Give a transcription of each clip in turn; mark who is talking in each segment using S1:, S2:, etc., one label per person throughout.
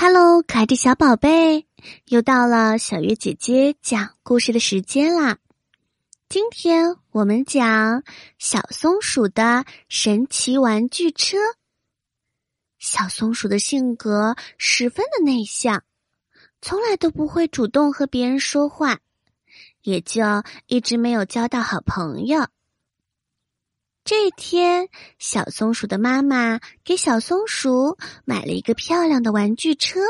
S1: Hello，可爱的小宝贝，又到了小月姐姐讲故事的时间啦！今天我们讲小松鼠的神奇玩具车。小松鼠的性格十分的内向，从来都不会主动和别人说话，也就一直没有交到好朋友。这天，小松鼠的妈妈给小松鼠买了一个漂亮的玩具车，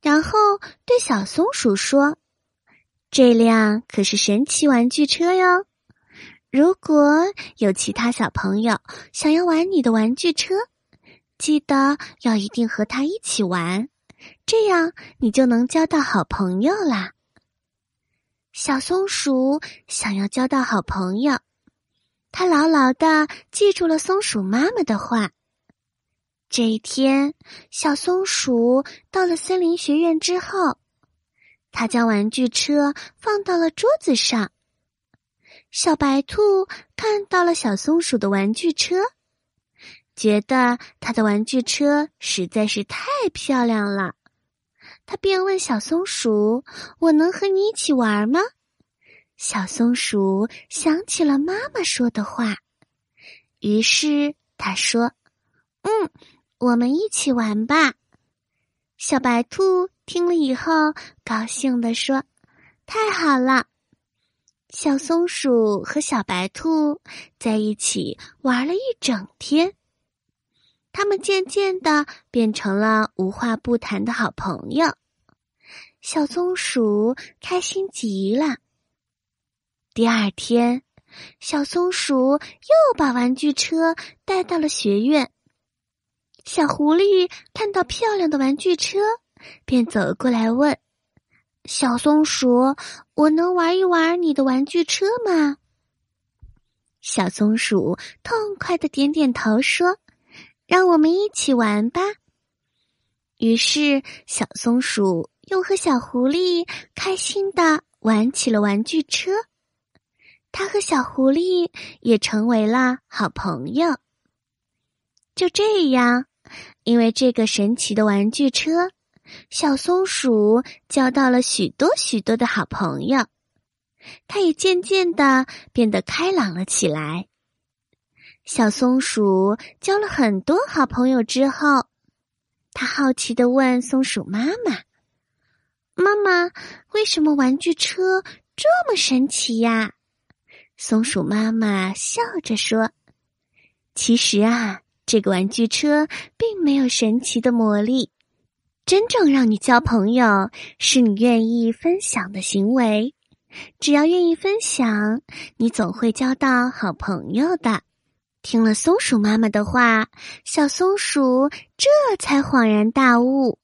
S1: 然后对小松鼠说：“这辆可是神奇玩具车哟！如果有其他小朋友想要玩你的玩具车，记得要一定和他一起玩，这样你就能交到好朋友啦。”小松鼠想要交到好朋友。他牢牢的记住了松鼠妈妈的话。这一天，小松鼠到了森林学院之后，他将玩具车放到了桌子上。小白兔看到了小松鼠的玩具车，觉得他的玩具车实在是太漂亮了，他便问小松鼠：“我能和你一起玩吗？”小松鼠想起了妈妈说的话，于是他说：“嗯，我们一起玩吧。”小白兔听了以后，高兴地说：“太好了！”小松鼠和小白兔在一起玩了一整天，他们渐渐的变成了无话不谈的好朋友。小松鼠开心极了。第二天，小松鼠又把玩具车带到了学院。小狐狸看到漂亮的玩具车，便走过来问：“小松鼠，我能玩一玩你的玩具车吗？”小松鼠痛快的点点头，说：“让我们一起玩吧。”于是，小松鼠又和小狐狸开心的玩起了玩具车。他和小狐狸也成为了好朋友。就这样，因为这个神奇的玩具车，小松鼠交到了许多许多的好朋友。它也渐渐的变得开朗了起来。小松鼠交了很多好朋友之后，他好奇的问松鼠妈妈：“妈妈，为什么玩具车这么神奇呀？”松鼠妈妈笑着说：“其实啊，这个玩具车并没有神奇的魔力。真正让你交朋友，是你愿意分享的行为。只要愿意分享，你总会交到好朋友的。”听了松鼠妈妈的话，小松鼠这才恍然大悟。